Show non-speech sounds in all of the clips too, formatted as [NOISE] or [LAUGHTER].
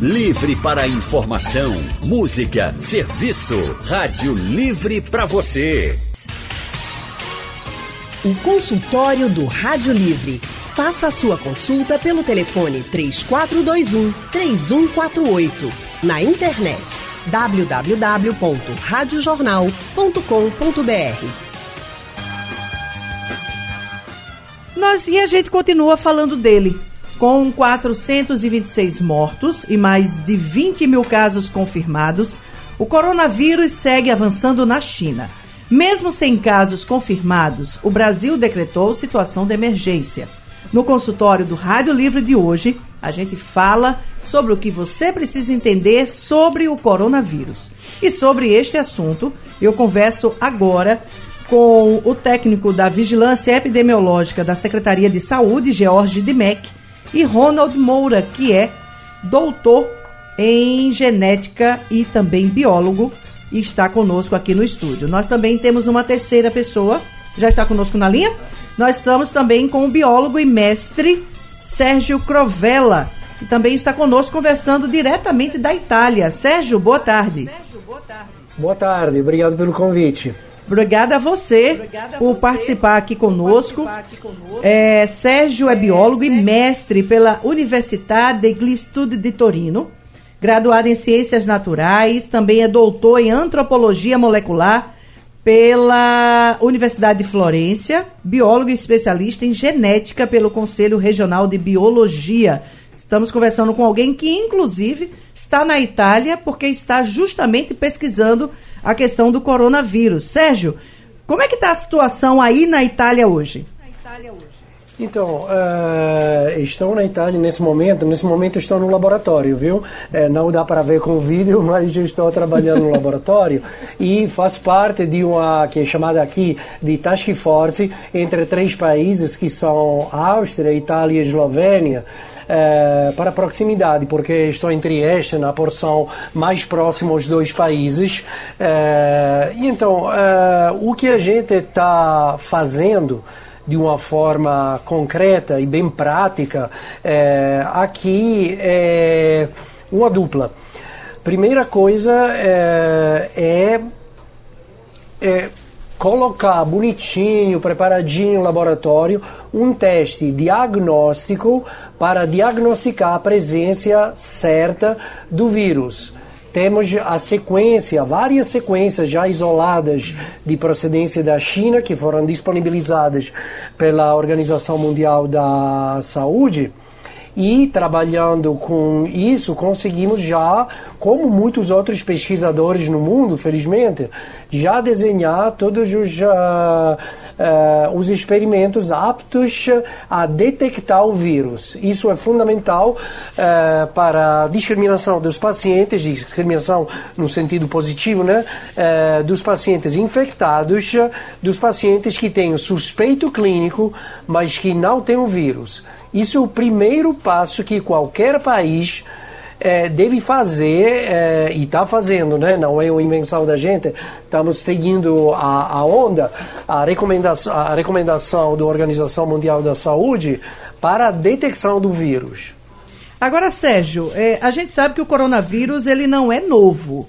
Livre para informação, música, serviço. Rádio Livre para você. O consultório do Rádio Livre. Faça a sua consulta pelo telefone 3421 3148. Na internet www.radiojornal.com.br. Nós, e a gente continua falando dele. Com 426 mortos e mais de 20 mil casos confirmados, o coronavírus segue avançando na China. Mesmo sem casos confirmados, o Brasil decretou situação de emergência. No consultório do Rádio Livre de hoje, a gente fala sobre o que você precisa entender sobre o coronavírus. E sobre este assunto, eu converso agora com o técnico da Vigilância Epidemiológica da Secretaria de Saúde, George Dimec, e Ronald Moura, que é doutor em genética e também biólogo, e está conosco aqui no estúdio. Nós também temos uma terceira pessoa, já está conosco na linha. Nós estamos também com o biólogo e mestre Sérgio Crovella, que também está conosco conversando diretamente da Itália. Sérgio, boa tarde. Sérgio, boa tarde. Boa tarde, obrigado pelo convite. Obrigada a você Obrigada por, você participar, aqui conosco. participar aqui conosco. É, Sérgio é, é biólogo Sérgio. e mestre pela Universidade degli Studi de Torino, graduado em Ciências Naturais, também é doutor em Antropologia Molecular pela Universidade de Florência, biólogo e especialista em genética pelo Conselho Regional de Biologia. Estamos conversando com alguém que, inclusive, está na Itália porque está justamente pesquisando a questão do coronavírus. Sérgio, como é que está a situação aí na Itália hoje? Na Itália hoje. Então, uh, na Itália nesse momento, nesse momento estou no laboratório, viu? Uh, não dá para ver com o vídeo, [LAUGHS] mas estou trabalhando no laboratório e faço parte de uma que é chamada aqui de Task Force entre três países que são Áustria, Itália e Eslovênia. Uh, para proximidade, porque estou entre esta na porção mais próxima aos dois países. e então, o que a gente está fazendo de uma forma concreta e bem prática, é, aqui é uma dupla. Primeira coisa é, é, é colocar bonitinho, preparadinho no laboratório, um teste diagnóstico para diagnosticar a presença certa do vírus temos a sequência, várias sequências já isoladas de procedência da China, que foram disponibilizadas pela Organização Mundial da Saúde. E trabalhando com isso, conseguimos já, como muitos outros pesquisadores no mundo, felizmente, já desenhar todos os, uh, uh, os experimentos aptos a detectar o vírus. Isso é fundamental uh, para a discriminação dos pacientes, discriminação no sentido positivo, né? dos pacientes infectados, dos pacientes que têm suspeito clínico, mas que não têm o vírus. Isso é o primeiro passo que qualquer país é, deve fazer é, e está fazendo, né? não é uma invenção da gente, estamos seguindo a, a onda, a recomendação, a recomendação da Organização Mundial da Saúde para a detecção do vírus. Agora, Sérgio, é, a gente sabe que o coronavírus ele não é novo.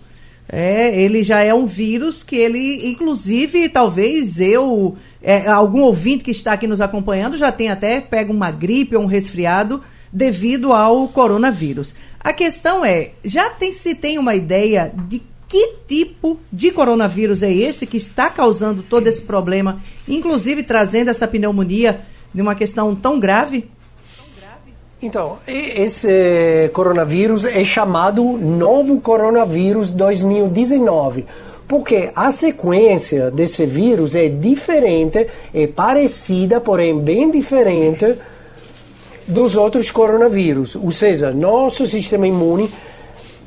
É, ele já é um vírus que ele, inclusive, talvez eu, é, algum ouvinte que está aqui nos acompanhando já tem até pega uma gripe ou um resfriado devido ao coronavírus. A questão é, já tem, se tem uma ideia de que tipo de coronavírus é esse que está causando todo esse problema, inclusive trazendo essa pneumonia de uma questão tão grave? Então, esse coronavírus é chamado novo coronavírus 2019, porque a sequência desse vírus é diferente, é parecida, porém bem diferente dos outros coronavírus. Ou seja, nosso sistema imune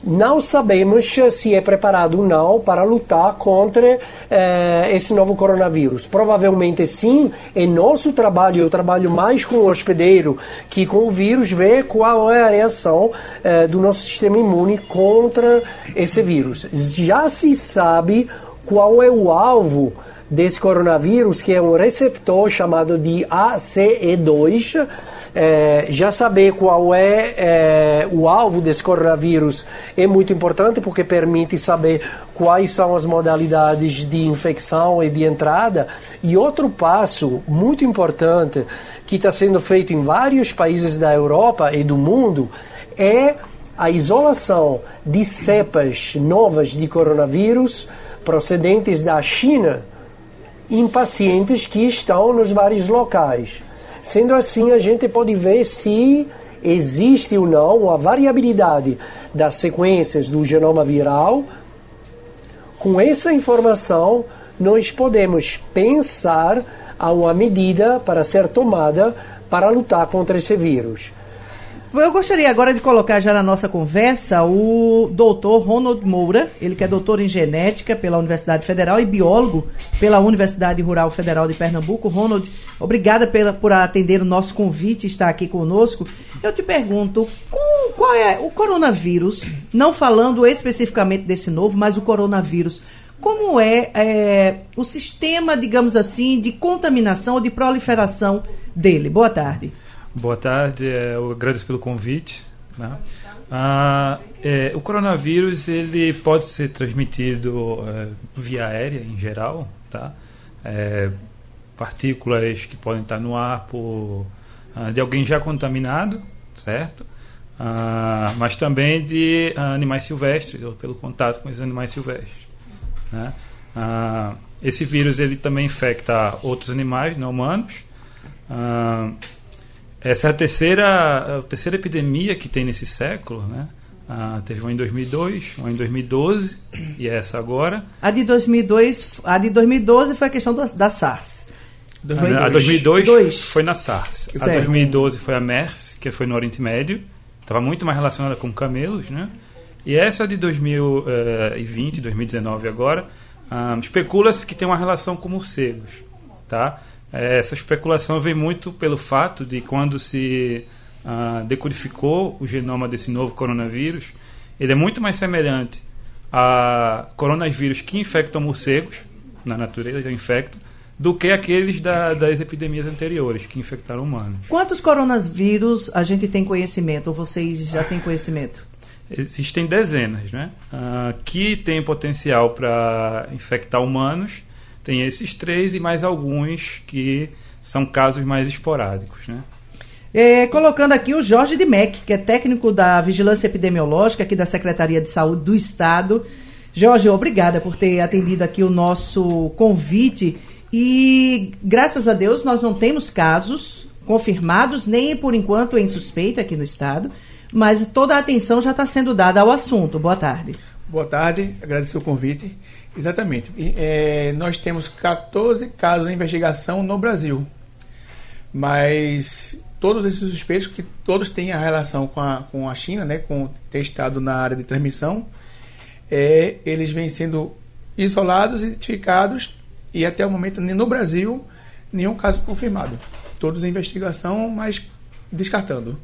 não sabemos se é preparado ou não para lutar contra eh, esse novo coronavírus. Provavelmente sim, é nosso trabalho, eu trabalho mais com o hospedeiro que com o vírus, ver qual é a reação eh, do nosso sistema imune contra esse vírus. Já se sabe qual é o alvo desse coronavírus, que é um receptor chamado de ACE2, é, já saber qual é, é, o alvo desse coronavírus é muito importante porque permite saber quais são as modalidades de infecção e de entrada. E outro passo muito importante que está sendo feito em vários países da Europa e do mundo é a isolação de cepas novas de coronavírus procedentes da China em pacientes que estão nos vários locais. Sendo assim, a gente pode ver se existe ou não a variabilidade das sequências do genoma viral. Com essa informação, nós podemos pensar a uma medida para ser tomada para lutar contra esse vírus. Eu gostaria agora de colocar já na nossa conversa o doutor Ronald Moura, ele que é doutor em genética pela Universidade Federal e biólogo pela Universidade Rural Federal de Pernambuco. Ronald, obrigada pela, por atender o nosso convite estar aqui conosco. Eu te pergunto, qual é o coronavírus, não falando especificamente desse novo, mas o coronavírus, como é, é o sistema, digamos assim, de contaminação ou de proliferação dele? Boa tarde. Boa tarde, é, eu agradeço pelo convite. Né? Ah, é, o coronavírus ele pode ser transmitido é, via aérea em geral, tá? É, partículas que podem estar no ar por, ah, de alguém já contaminado, certo? Ah, mas também de animais silvestres ou pelo contato com os animais silvestres. Né? Ah, esse vírus ele também infecta outros animais não humanos. Essa é a terceira, a terceira epidemia que tem nesse século, né? Ah, teve uma em 2002, uma em 2012 e essa agora. A de 2002, a de 2012 foi a questão do, da SARS. 2002. A 2002 Dois. foi na SARS. Certo. A 2012 foi a MERS, que foi no Oriente Médio. Estava muito mais relacionada com camelos, né? E essa de 2020, 2019 agora, ah, especula-se que tem uma relação com morcegos, tá? É, essa especulação vem muito pelo fato de quando se uh, decodificou o genoma desse novo coronavírus, ele é muito mais semelhante a coronavírus que infectam morcegos, na natureza já infectam, do que aqueles da, das epidemias anteriores que infectaram humanos. Quantos coronavírus a gente tem conhecimento, ou vocês já têm conhecimento? Existem dezenas, né? Uh, que têm potencial para infectar humanos tem esses três e mais alguns que são casos mais esporádicos, né? É, colocando aqui o Jorge de Meck, que é técnico da Vigilância Epidemiológica aqui da Secretaria de Saúde do Estado. Jorge, obrigada por ter atendido aqui o nosso convite. E graças a Deus nós não temos casos confirmados, nem por enquanto em suspeita aqui no Estado, mas toda a atenção já está sendo dada ao assunto. Boa tarde. Boa tarde, agradecer o convite. Exatamente. É, nós temos 14 casos em investigação no Brasil. Mas todos esses suspeitos, que todos têm a relação com a, com a China, né, com testado na área de transmissão, é, eles vêm sendo isolados, identificados e até o momento no Brasil nenhum caso confirmado. Todos em investigação, mas descartando.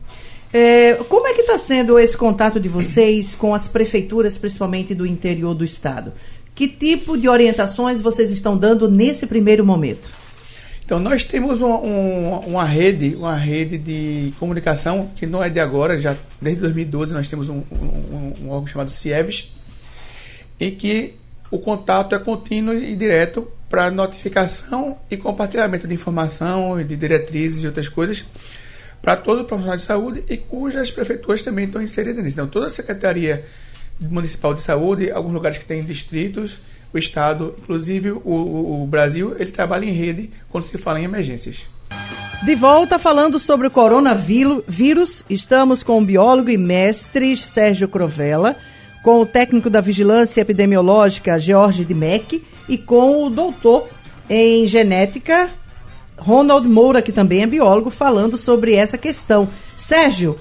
É, como é que está sendo esse contato de vocês com as prefeituras, principalmente do interior do estado? Que tipo de orientações vocês estão dando nesse primeiro momento? Então, nós temos uma, uma, rede, uma rede de comunicação que não é de agora, já desde 2012 nós temos um, um, um órgão chamado CIEVES, em que o contato é contínuo e direto para notificação e compartilhamento de informação, de diretrizes e outras coisas para todos os profissionais de saúde e cujas prefeituras também estão inseridas nisso. Então, toda a Secretaria Municipal de Saúde, alguns lugares que têm distritos, o Estado, inclusive o, o, Brasil, ele trabalha em rede quando se fala em emergências. De volta falando sobre o coronavírus, estamos com o biólogo e mestre Sérgio Crovella, com o técnico da Vigilância Epidemiológica George Dimec e com o doutor em genética Ronald Moura, que também é biólogo, falando sobre essa questão. Sérgio,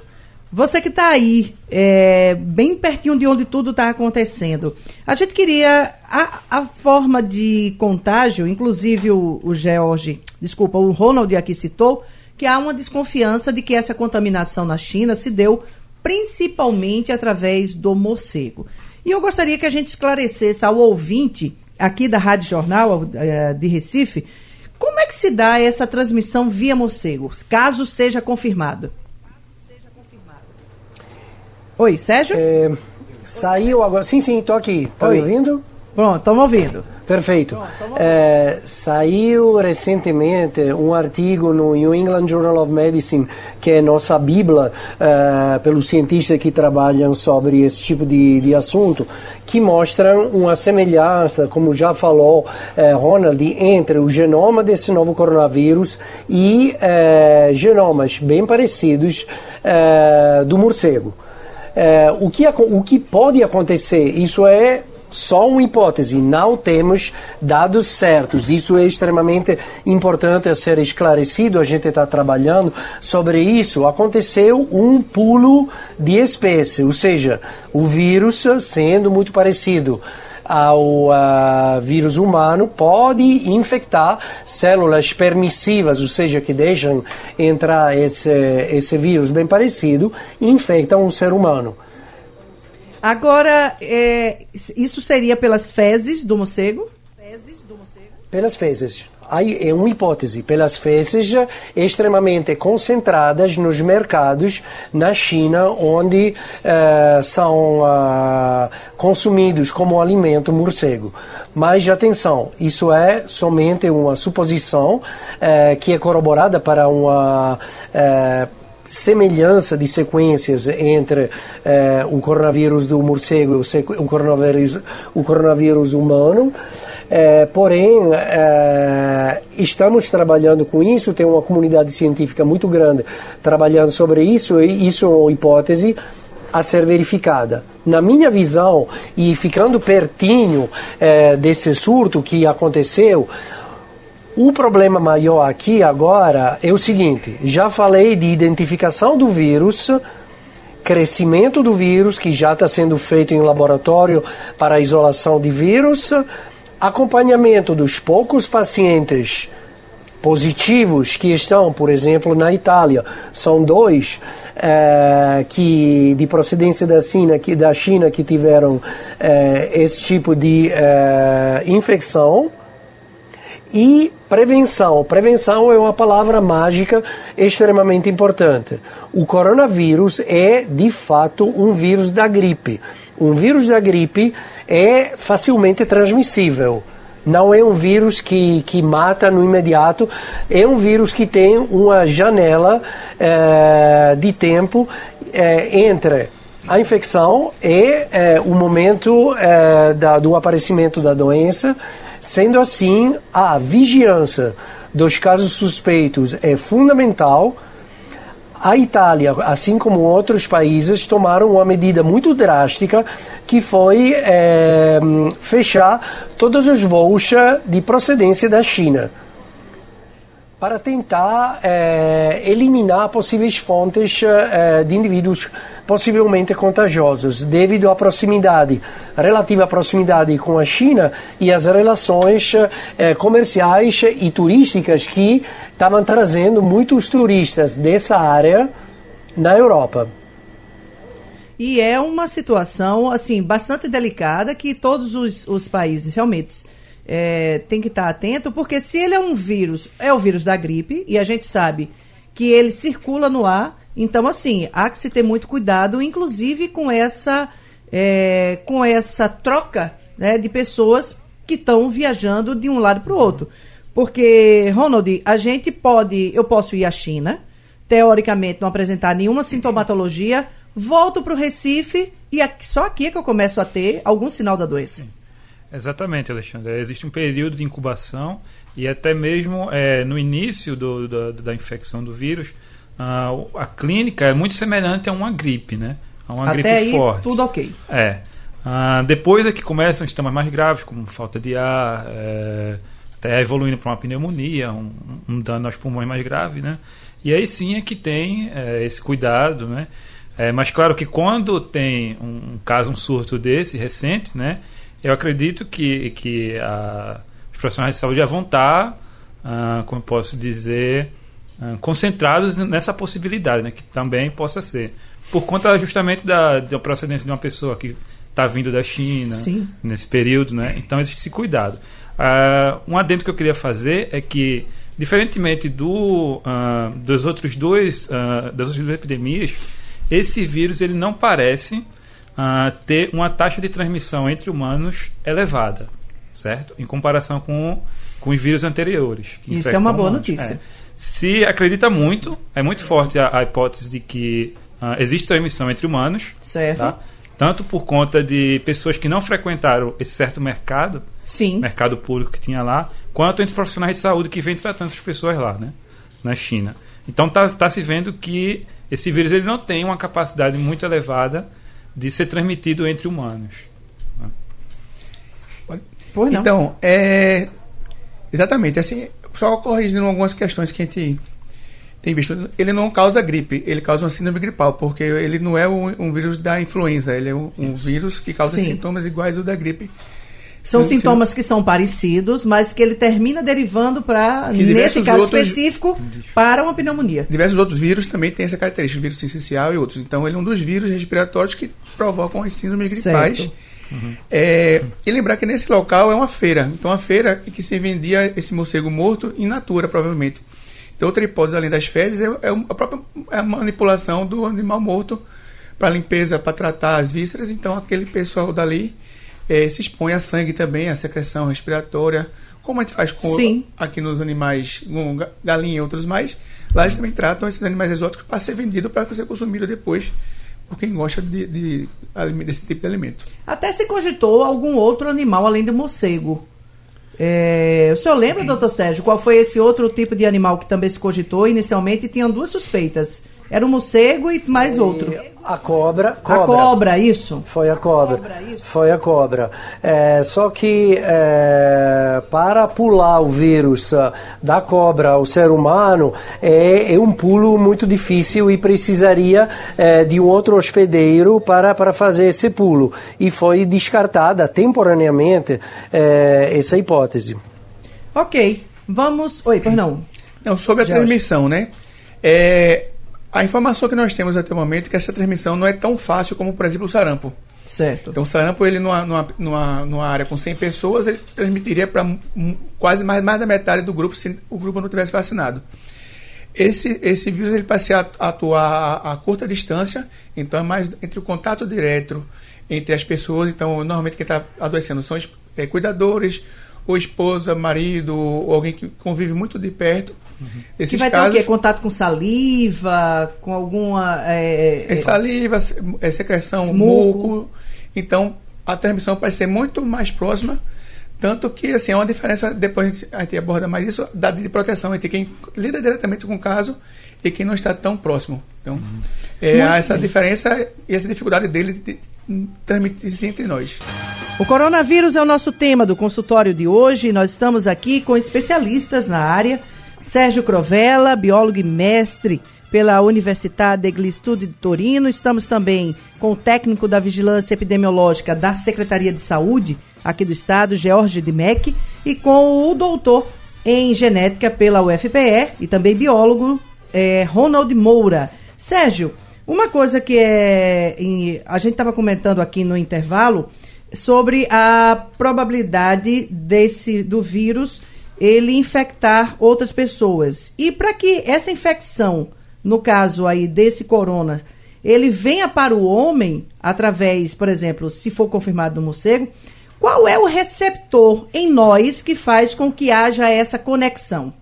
você que está aí, é, bem pertinho de onde tudo está acontecendo, a gente queria a, a, forma de contágio, inclusive o, o George, desculpa, o Ronald aqui citou, que há uma desconfiança de que essa contaminação na China se deu principalmente através do morcego. E eu gostaria que a gente esclarecesse ao ouvinte aqui da Rádio Jornal é, de Recife, como é que se dá essa transmissão via morcego, caso seja confirmado? Oi, Sérgio? É, saiu agora. Sim, sim, estou aqui. Tá me ouvindo? Pronto, estamos ouvindo. Perfeito. É, saiu recentemente um artigo no New England Journal of Medicine, que é nossa bíblia é, pelos cientistas que trabalham sobre esse tipo de, de assunto, que mostra uma semelhança, como já falou é, Ronald, entre o genoma desse novo coronavírus e é, genomas bem parecidos é, do morcego. O, que, o que pode acontecer, isso é só uma hipótese, não temos dados certos. Isso é extremamente importante a ser esclarecido. A gente está trabalhando sobre isso. Aconteceu um pulo de espécie, ou seja, o vírus sendo muito parecido ao ah, vírus humano pode infectar células permissivas, ou seja, que deixam entrar esse, esse vírus bem parecido, infectam o ser humano. Agora, é, isso seria pelas fezes do morcego? Pelas fezes. Aí é uma hipótese. Pelas fezes extremamente concentradas nos mercados na China, onde eh, são ah, consumidos como alimento morcego. Mas atenção, isso é somente uma suposição eh, que é corroborada para uma eh, semelhança de sequências entre eh, o coronavírus do morcego e o, o coronavírus, o coronavírus humano. Eh, porém, eh, estamos trabalhando com isso, tem uma comunidade científica muito grande trabalhando sobre isso, e isso é uma hipótese a ser verificada. Na minha visão, e ficando pertinho eh, desse surto que aconteceu, o problema maior aqui agora é o seguinte: já falei de identificação do vírus, crescimento do vírus, que já está sendo feito em laboratório para isolação de vírus, acompanhamento dos poucos pacientes positivos que estão, por exemplo, na Itália. São dois eh, que de procedência da China que, da China que tiveram eh, esse tipo de eh, infecção. E prevenção. Prevenção é uma palavra mágica extremamente importante. O coronavírus é, de fato, um vírus da gripe. Um vírus da gripe é facilmente transmissível. Não é um vírus que, que mata no imediato, é um vírus que tem uma janela eh, de tempo eh, entre a infecção e eh, o momento da, do aparecimento da doença. Sendo assim, a vigilância dos casos suspeitos é fundamental. A Itália, assim como outros países, tomaram uma medida muito drástica que foi eh, fechar todos os voos de procedência da China para tentar eh, eliminar possíveis fontes eh, de indivíduos possivelmente contagiosos, devido à proximidade, relativa proximidade com a China e as relações eh, comerciais e turísticas que estavam trazendo muitos turistas dessa área na Europa. E é uma situação, assim, bastante delicada que todos os, os países realmente é, têm que estar atento, porque se ele é um vírus, é o vírus da gripe, e a gente sabe que ele circula no ar, então, assim, há que se ter muito cuidado, inclusive com essa, é, com essa troca né, de pessoas que estão viajando de um lado para o outro. Porque, Ronald, a gente pode, eu posso ir à China, teoricamente não apresentar nenhuma sintomatologia, volto para o Recife e aqui- só aqui é que eu começo a ter algum sinal da doença. Exatamente, Alexandre. Existe um período de incubação e até mesmo é, no início do- da, da infecção do vírus, o- a clínica é muito semelhante a uma gripe, né? A uma gripe Até aí, forte. tudo ok. É. Ah, depois é que começam os sintomas mais graves, como falta de ar, é, até evoluindo para uma pneumonia, um, um dano aos pulmões mais grave, né? E aí sim é que tem é, esse cuidado, né? É, mas claro que quando tem um, um caso, um surto desse recente, né? Eu acredito que, que a, os profissionais de saúde já vão estar, ah, como eu posso dizer, ah, concentrados nessa possibilidade, né? Que também possa ser. Por conta justamente da, da procedência de uma pessoa que está vindo da China Sim. nesse período, né? Então existe esse cuidado. Ah, um adendo que eu queria fazer é que, diferentemente do, ah, dos outros dois, ah, das outras duas epidemias, esse vírus ele não parece ah, ter uma taxa de transmissão entre humanos elevada, certo? Em comparação com, com os vírus anteriores. Isso é uma boa humanos. notícia. É. Se acredita muito, é muito forte a, a hipótese de que ah, existe transmissão entre humanos, Certo? tá? tanto por conta de pessoas que não frequentaram esse certo mercado, Sim. mercado público que tinha lá, quanto entre profissionais de saúde que vêm tratando essas pessoas lá, né? Na China. Então tá, tá se vendo que esse vírus ele não tem uma capacidade muito elevada de ser transmitido entre humanos. Pois não. Então, é. Exatamente, assim, só corrigindo algumas questões que a gente tem visto. Ele não causa gripe, ele causa uma síndrome gripal, porque ele não é um, um vírus da influenza, ele é um, um vírus que causa Sim. sintomas iguais ao da gripe. São Sim, sintomas que são parecidos, mas que ele termina derivando para, nesse caso outros- específico, para uma pneumonia. Diversos outros vírus também têm essa característica, vírus essencial e outros. Então, ele é um dos vírus respiratórios que provocam as síndromes gripais. Certo. É, e lembrar que nesse local é uma feira. Então, uma feira em que se vendia esse morcego morto in natura, provavelmente. Então, outra hipótese, além das fezes, é, é a própria é a manipulação do animal morto para limpeza, para tratar as vísceras. Então, aquele pessoal dali eh, se expõe a sangue também, a secreção respiratória, como a gente faz com aqui nos animais, com ga- galinha e outros mais. Lá eles também tratam esses animais exóticos para ser vendido para ser consumido depois por quem gosta de, de desse tipo de alimento. Até se cogitou algum outro animal além do morcego. É, o senhor lembra, doutor Sérgio, qual foi esse outro tipo de animal que também se cogitou inicialmente tinham duas suspeitas? Era o morcego e mais outro. A cobra, A cobra. cobra, isso? Foi a cobra. Cobra, isso. Foi a cobra. É, só que é, para pular o vírus ah, da cobra ao ser humano é, é um pulo muito difícil e precisaria é, de um outro hospedeiro para, para fazer esse pulo. E foi descartada temporariamente é, essa hipótese. Ok, vamos. Oi, pois não. Não, sobre a Jorge. transmissão, né? É, a informação que nós temos até o momento é que essa transmissão não é tão fácil como, por exemplo, o sarampo. Certo. Então, o sarampo, ele numa, numa, numa, numa área com 100 pessoas, ele transmitiria para quase mais, mais da metade do grupo se o grupo não tivesse vacinado. Esse, esse vírus ele passa a atuar a, a curta distância, então é mais entre o contato direto entre as pessoas. Então, normalmente quem está adoecendo são os eh, cuidadores, ou esposa, marido, ou alguém que convive muito de perto. Que Esses vai casos, ter o quê? Contato com saliva, com alguma. é, é saliva, é secreção, Muco. muco. Então, a transmissão pode ser muito mais próxima. Tanto que, assim, é uma diferença, depois a gente aborda mais isso, da de proteção entre quem lida diretamente com o caso e quem não está tão próximo. Então, é, há essa diferença e essa dificuldade dele de transmitir-se entre nós. O coronavírus é o nosso tema do consultório de hoje. Nós estamos aqui com especialistas na área. Sérgio Crovella, biólogo e mestre pela Universidade degli Studi de Torino. Estamos também com o técnico da Vigilância Epidemiológica da Secretaria de Saúde aqui do estado, George Dimec, e com o doutor em genética pela UFPE e também biólogo é, Ronald Moura. Sérgio, uma coisa que é, a gente estava comentando aqui no intervalo sobre a probabilidade desse do vírus ele infectar outras pessoas. E para que essa infecção, no caso aí desse corona, ele venha para o homem através, por exemplo, se for confirmado no morcego, qual é o receptor em nós que faz com que haja essa conexão?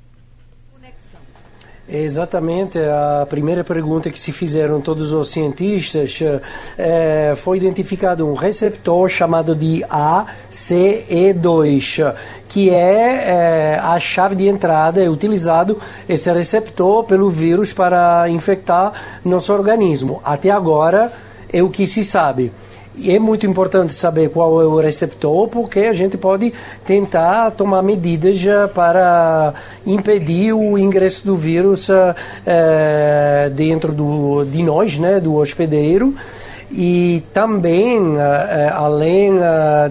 É exatamente a primeira pergunta que se fizeram todos os cientistas. eh, foi identificado um receptor chamado de ACE2, que é eh, a chave de entrada, é utilizado esse receptor pelo vírus para infectar nosso organismo. Até agora é o que se sabe. E é muito importante saber qual é o receptor, porque a gente pode tentar tomar medidas eh, para impedir o ingresso do vírus eh, dentro do, de nós, né, do hospedeiro. E também, além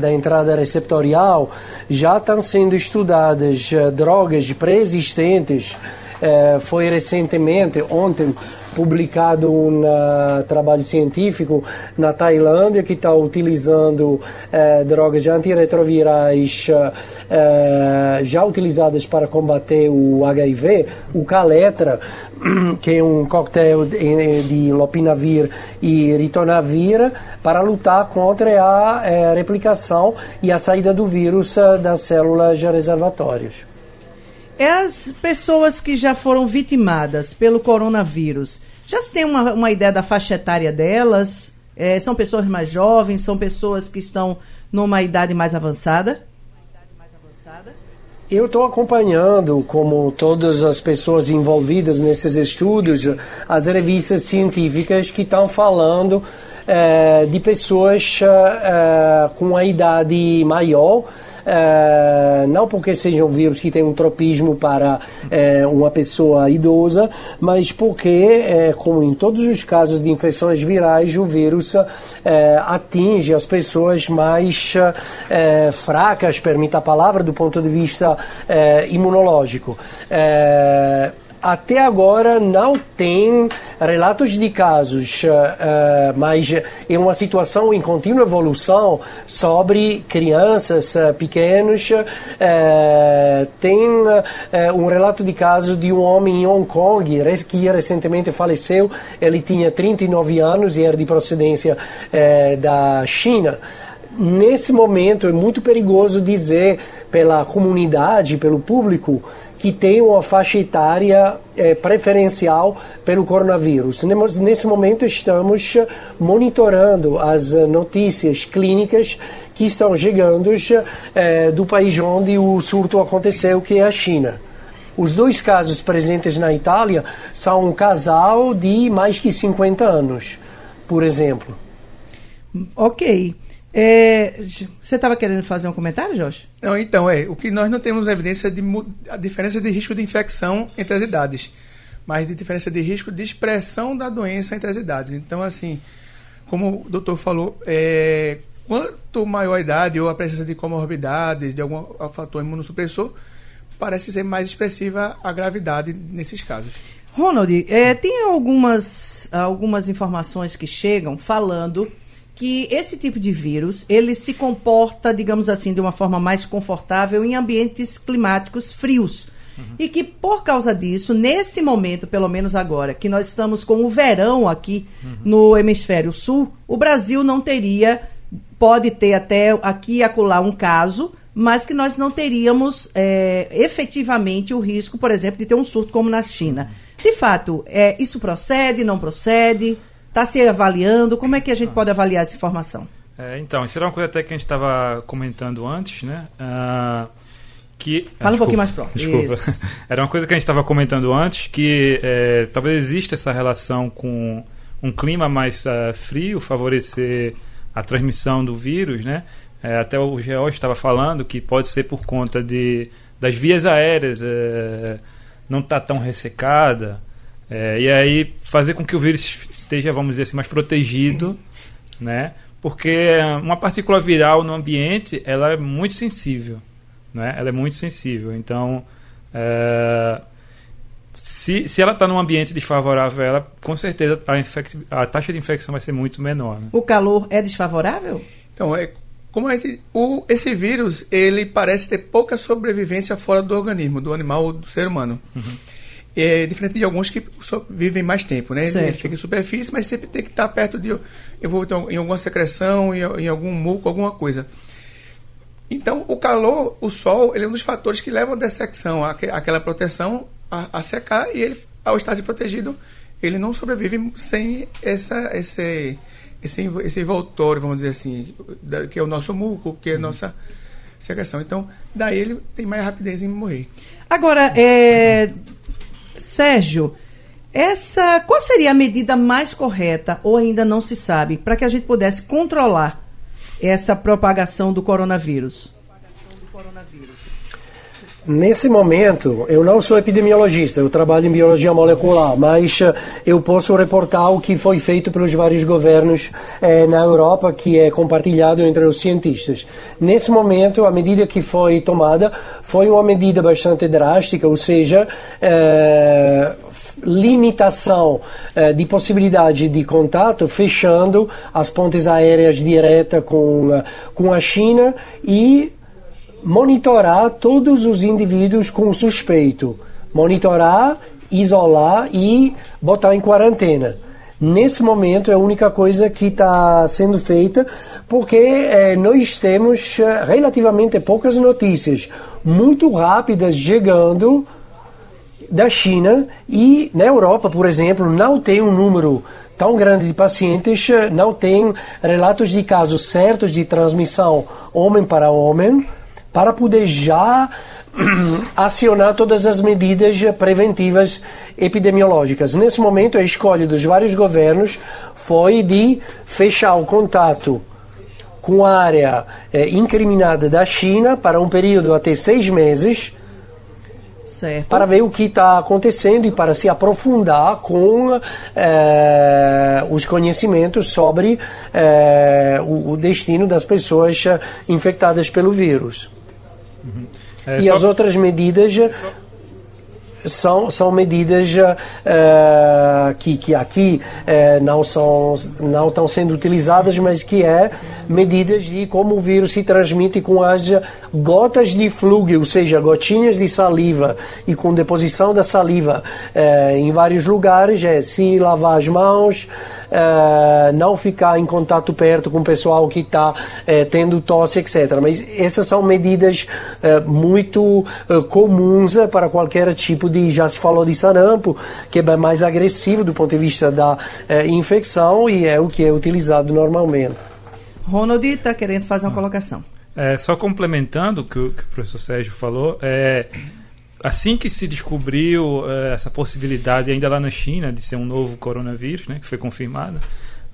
da entrada receptorial, já estão sendo estudadas drogas pré-existentes Eh, foi recentemente, ontem, publicado um uh, trabalho científico na Tailândia que está utilizando uh, drogas antirretrovirais uh, já utilizadas para combater o HIV, o Caletra, [CLEARS THROAT] que é um coquetel de, de lopinavir e ritonavir, para lutar contra a replicação e a saída do vírus das células reservatórias. É as pessoas que já foram vitimadas pelo coronavírus. Já se tem uma, uma ideia da faixa etária delas? É, são pessoas mais jovens? São pessoas que estão numa idade mais avançada? Eu estou acompanhando, como todas as pessoas envolvidas nesses estudos, as revistas científicas que estão falando é, de pessoas é, com a idade maior é, não porque seja um vírus que tem um tropismo para é, uma pessoa idosa, mas porque, é, como em todos os casos de infecções virais, o vírus atinge as pessoas mais fracas, permita a palavra, do ponto de vista imunológico até agora não tem relatos de casos, uh, uh, mas é uma situação em contínua evolução sobre crianças uh, pequenos. tem um relato de caso de um homem em Hong Kong que recentemente faleceu. Ele tinha 39 anos e era de procedência da China nesse momento é muito perigoso dizer pela comunidade, pelo público, que tem uma faixa etária é, preferencial pelo coronavírus. Nesse momento estamos monitorando as notícias clínicas que estão chegando é, do país onde o surto aconteceu, que é a China. Os dois casos presentes na Itália são um casal de mais que 50 anos, por exemplo. Ok. É, você estava querendo fazer um comentário, Jorge? Não, então, é. O que nós não temos evidência de a diferença de risco de infecção entre as idades, mas de diferença de risco de expressão da doença entre as idades. Então, assim, como o doutor falou, é, quanto maior a idade ou a presença de comorbidades, de algum fator imunossupressor, parece ser mais expressiva a gravidade nesses casos. Ronald, é, tem algumas, algumas informações que chegam falando que esse tipo de vírus ele se comporta, digamos assim, de uma forma mais confortável em ambientes climáticos frios. Uhum. E que por causa disso, nesse momento, pelo menos agora, que nós estamos com o verão aqui uhum. no hemisfério sul, o Brasil não teria, pode ter até aqui e acolá um caso, mas que nós não teríamos é, efetivamente o risco, por exemplo, de ter um surto como na China. De fato, é, isso procede, não procede? Está se avaliando? Como é que a gente pode avaliar essa informação? É, então, isso era uma coisa até que a gente estava comentando antes, né? Uh, que, Fala ah, um pouquinho mais próximo. Desculpa. Isso. [LAUGHS] Era uma coisa que a gente estava comentando antes, que é, talvez exista essa relação com um clima mais uh, frio, favorecer a transmissão do vírus, né? É, até o George estava falando que pode ser por conta de, das vias aéreas é, não estar tá tão ressecada, é, e aí fazer com que o vírus esteja, vamos dizer assim, mais protegido, né? Porque uma partícula viral no ambiente, ela é muito sensível, né? Ela é muito sensível. Então, é, se, se ela está num ambiente desfavorável, ela com certeza a, a taxa de infecção vai ser muito menor. Né? O calor é desfavorável? Então, é, como é que o, esse vírus ele parece ter pouca sobrevivência fora do organismo, do animal ou do ser humano. Uhum. É diferente de alguns que vivem mais tempo, né? Certo. Ele fica em superfície, mas sempre tem que estar perto de envolvido em alguma secreção, em, em algum muco, alguma coisa. Então, o calor, o sol, ele é um dos fatores que levam a dessecção, aquela proteção a, a, secar e ele, ao estar protegido, ele não sobrevive sem essa, esse, esse, esse envoltório, vamos dizer assim, que é o nosso muco, que é a uhum. nossa secreção. Então, daí ele tem mais rapidez em morrer. Agora, é, Sérgio, essa qual seria a medida mais correta ou ainda não se sabe para que a gente pudesse controlar essa propagação do coronavírus? Nesse momento, eu não sou epidemiologista, eu trabalho em biologia molecular, mas uh, eu posso reportar o que foi feito pelos vários governos eh, na Europa, que é compartilhado entre os cientistas. Nesse momento, a medida que foi tomada foi uma medida bastante drástica, ou seja, eh, limitação eh, de possibilidade de contato, fechando as pontes aéreas diretas com, uh, com a China e monitorar todos os indivíduos com suspeito. Monitorar, isolar e botar em quarentena. Nesse momento é a única coisa que está sendo feita, porque eh, nós temos eh, relativamente poucas notícias, muito rápidas chegando da China e na Europa, por exemplo, não tem um número tão grande de pacientes, eh, não tem relatos de casos certos de transmissão homem para homem para poder já [CLEARS THROAT] acionar todas as medidas preventivas epidemiológicas. Nesse momento, a escolha dos vários governos foi de fechar o contato com a área eh, incriminada da China para um período até seis meses. Certo. Para ver o que está acontecendo e para se aprofundar com eh, os conhecimentos sobre eh, o, o destino das pessoas infectadas pelo vírus. É, e só- as outras medidas são, são medidas eh, que, que aqui eh, não, são, não estão sendo utilizadas, mas que é medidas de como o vírus se transmite com as gotas de flúgio, ou seja, gotinhas de saliva. E com deposição da saliva eh, em vários lugares, é se lavar as mãos, eh, não ficar em contato perto com o pessoal que está tendo tosse, etc. Mas essas são medidas eh, muito eh, comuns eh, para qualquer tipo de, já se falou de sarampo, que é mais agressivo do ponto de vista da eh, infecção e é o que é utilizado normalmente. Ronald está querendo fazer uma colocação. É, só complementando o que, o que o professor Sérgio falou, é, assim que se descobriu é, essa possibilidade, ainda lá na China, de ser um novo coronavírus, né, que foi confirmada,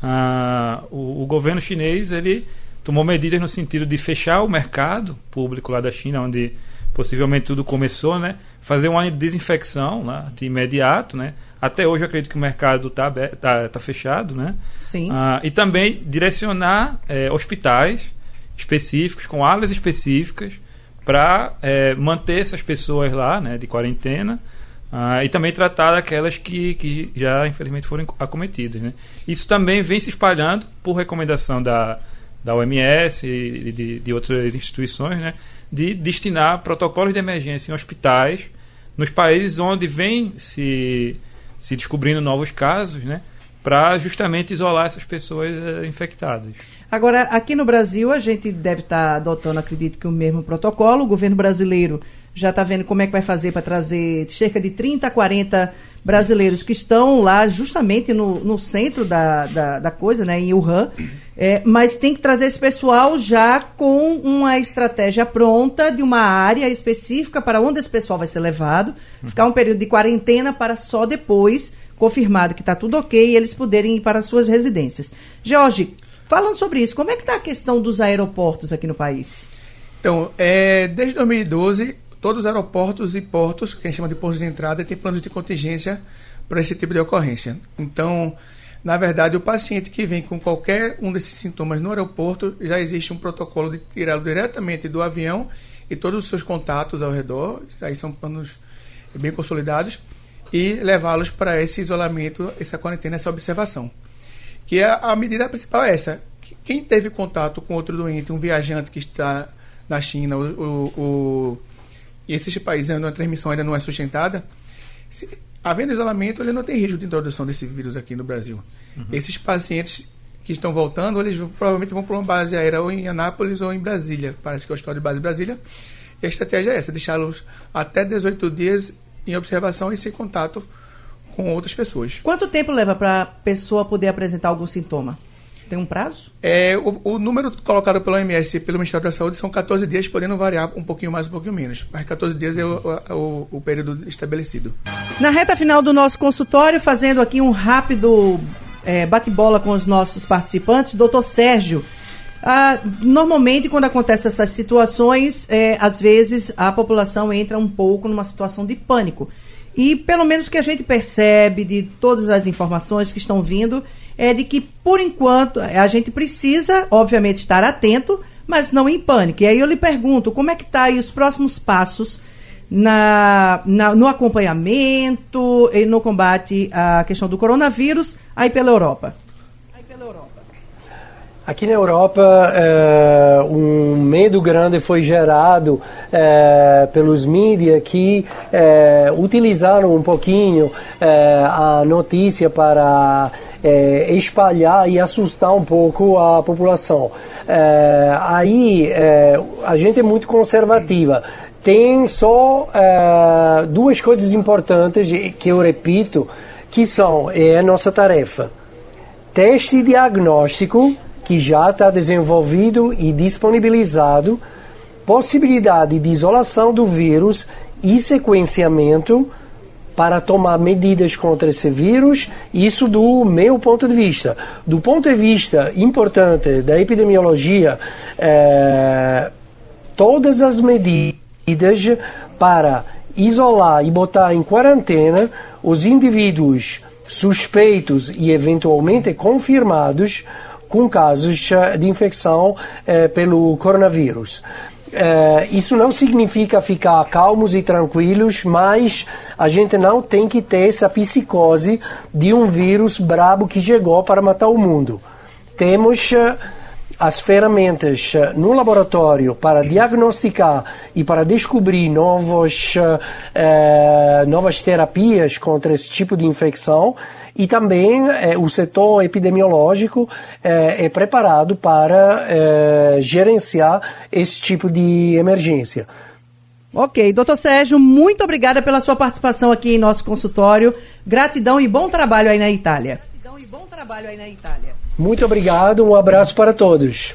ah, o, o governo chinês ele tomou medidas no sentido de fechar o mercado público lá da China, onde possivelmente tudo começou, né, fazer uma desinfecção de imediato, né. Até hoje eu acredito que o mercado está tá, tá fechado, né. Sim. Ah, e também direcionar eh, hospitais específicos, com áreas específicas, para manter essas pessoas lá, né, de quarentena, ah, e também tratar aquelas que, que já, infelizmente, foram acometidas. Né. Isso também vem se espalhando por recomendação da, da OMS e de, de outras instituições, né, de destinar protocolos de emergência em hospitais, nos países onde vem se, se descobrindo novos casos, né, para justamente isolar essas pessoas eh, infectadas. Agora, aqui no Brasil, a gente deve estar adotando, acredito que o mesmo protocolo. O governo brasileiro já está vendo como é que vai fazer para trazer cerca de 30 a 40 brasileiros que estão lá justamente no, no centro da, da, da coisa, né, em Wuhan. É, mas tem que trazer esse pessoal já com uma estratégia pronta de uma área específica para onde esse pessoal vai ser levado, ficar um período de quarentena para só depois, confirmado que está tudo ok, eles poderem ir para as suas residências. Jorge, falando sobre isso, como é que está a questão dos aeroportos aqui no país? Então, é, desde 2012, todos os aeroportos e portos, que a gente chama de portos de entrada, têm planos de contingência para esse tipo de ocorrência. Então, na verdade, o paciente que vem com qualquer um desses sintomas no aeroporto, já existe um protocolo de tirá-lo diretamente do avião e todos os seus contatos ao redor, aí são planos bem consolidados, e levá-los para esse isolamento, essa quarentena, essa observação. Que a, a medida principal é essa. Quem teve contato com outro doente, um viajante que está na China, o, o, o e esses países onde a transmissão ainda não é sustentada, se, havendo isolamento, ele não tem risco de introdução desse vírus aqui no Brasil. Uhum. Esses pacientes que estão voltando, eles provavelmente vão para uma base aérea ou em Anápolis ou em Brasília. Parece que é o hospital de base Brasília. E a estratégia é essa, deixá-los até 18 dias em observação e sem contato com outras pessoas. Quanto tempo leva para a pessoa poder apresentar algum sintoma? Tem um prazo? É, o, o, número colocado pela OMS e pelo Ministério da Saúde são 14 dias, podendo variar um pouquinho mais, um pouquinho menos. Mas 14 dias é o, o, o período estabelecido. Na reta final do nosso consultório, fazendo aqui um rápido é, bate-bola com os nossos participantes, doutor Sérgio, Ah, normalmente, quando acontecem essas situações, é, às vezes a população entra um pouco numa situação de pânico. E pelo menos o que a gente percebe de todas as informações que estão vindo é de que, por enquanto, a gente precisa, obviamente, estar atento, mas não em pânico. E aí eu lhe pergunto, como é que está aí os próximos passos na, na, no acompanhamento e no combate à questão do coronavírus aí pela Europa? Aqui na Europa, é, um medo grande foi gerado é, pelos mídias que é, utilizaram um pouquinho a notícia para espalhar e assustar um pouco a população. aí a gente é muito conservativa tem só duas coisas importantes que eu repito que são é a nossa tarefa teste diagnóstico que já está desenvolvido e disponibilizado possibilidade de isolação do vírus e sequenciamento para tomar medidas contra esse vírus, isso do meu ponto de vista. Do ponto de vista importante da epidemiologia, é, todas as medidas para isolar e botar em quarentena os indivíduos suspeitos e eventualmente confirmados com casos de infecção eh, pelo coronavírus. Eh, isso não significa ficar calmos e tranquilos, mas a gente não tem que ter essa psicose de um vírus brabo que chegou para matar o mundo. Temos eh, as ferramentas eh, no laboratório para diagnosticar e para descobrir novos, eh, novas terapias contra esse tipo de infecção e também eh, o setor epidemiológico eh, é preparado para eh, gerenciar esse tipo de emergência. Ok, doutor Sérgio, muito obrigada pela sua participação aqui em nosso consultório. Gratidão e bom trabalho aí na Itália. Gratidão e bom trabalho aí na Itália. Muito obrigado, um abraço para todos.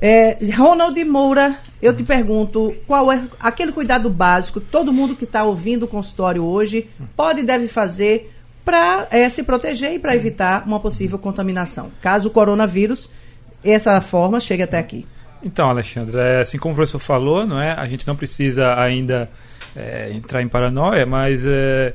É, Ronald Moura, eu te pergunto, qual é aquele cuidado básico que todo mundo que está ouvindo o consultório hoje pode e deve fazer para é, se proteger e para evitar uma possível contaminação, caso o coronavírus, essa forma, chegue até aqui? Então, Alexandre, é, assim como o professor falou, não é? a gente não precisa ainda é, entrar em paranoia, mas é,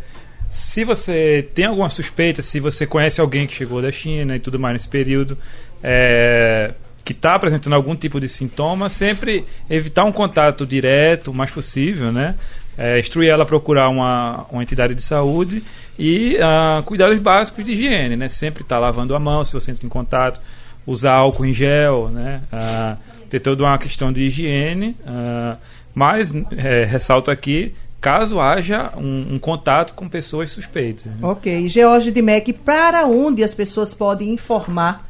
se você tem alguma suspeita, se você conhece alguém que chegou da China e tudo mais nesse período, é, que está apresentando algum tipo de sintoma, sempre evitar um contato direto o mais possível, né? É, instruir ela a procurar uma, uma entidade de saúde e uh, cuidados básicos de higiene, né? Sempre estar tá lavando a mão se você entra em contato, usar álcool em gel, né? Uh, ter toda uma questão de higiene, uh, mas é, ressalto aqui caso haja um, um, contato com pessoas suspeitas. Né? Ok. George de Mac, para onde as pessoas podem informar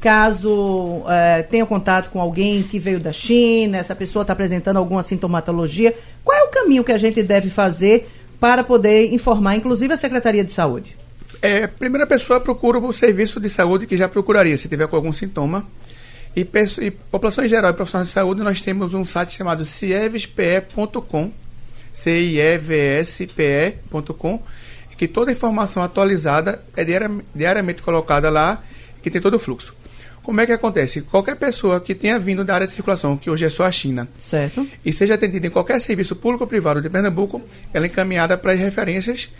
caso é, tenha contato com alguém que veio da China, essa pessoa está apresentando alguma sintomatologia? Qual é o caminho que a gente deve fazer para poder informar, inclusive, a Secretaria de Saúde? É, primeira pessoa procura o serviço de saúde que já procuraria, se tiver com algum sintoma. E, e população em geral e profissionais de saúde, nós temos um site chamado cievespe.com cievspe.com, que toda a informação atualizada é diariamente colocada lá, que tem todo o fluxo. Como é que acontece? Qualquer pessoa que tenha vindo da área de circulação, que hoje é só a China, certo. e seja atendida em qualquer serviço público ou privado de Pernambuco, ela é encaminhada para as referências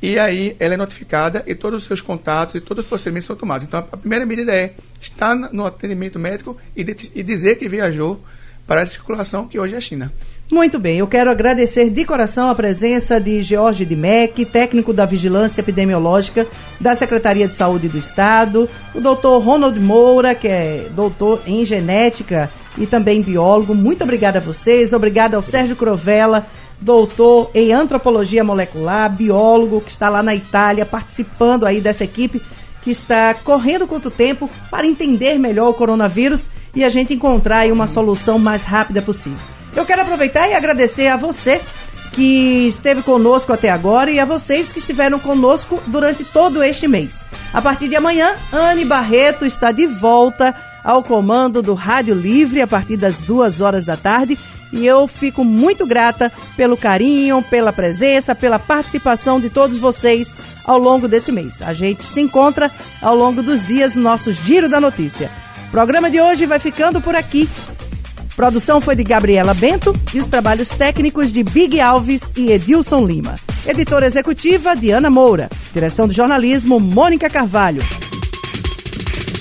e aí ela é notificada e todos os seus contatos e todos os procedimentos são tomados. Então a primeira medida é estar no atendimento médico e, de, e dizer que viajou para a circulação, que hoje é a China. Muito bem, eu quero agradecer de coração a presença de George Dimec, técnico da Vigilância Epidemiológica da Secretaria de Saúde do Estado, o doutor Ronald Moura, que é doutor em genética e também biólogo. Muito obrigada a vocês, obrigada ao Sérgio Crovella, doutor em antropologia molecular, biólogo, que está lá na Itália participando aí dessa equipe que está correndo quanto tempo para entender melhor o coronavírus e a gente encontrar aí uma solução mais rápida possível. Eu quero aproveitar e agradecer a você que esteve conosco até agora e a vocês que estiveram conosco durante todo este mês. A partir de amanhã, Anne Barreto está de volta ao comando do Rádio Livre a partir das duas horas da tarde. E eu fico muito grata pelo carinho, pela presença, pela participação de todos vocês ao longo desse mês. A gente se encontra ao longo dos dias no nosso Giro da Notícia. O programa de hoje vai ficando por aqui. Produção foi de Gabriela Bento e os trabalhos técnicos de Big Alves e Edilson Lima. Editora executiva Diana Moura. Direção de jornalismo Mônica Carvalho.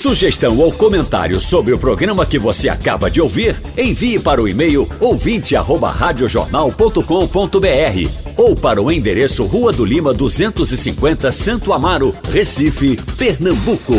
Sugestão ou comentário sobre o programa que você acaba de ouvir, envie para o e-mail ouvinte@radiojornal.com.br ou para o endereço Rua do Lima 250, Santo Amaro, Recife, Pernambuco.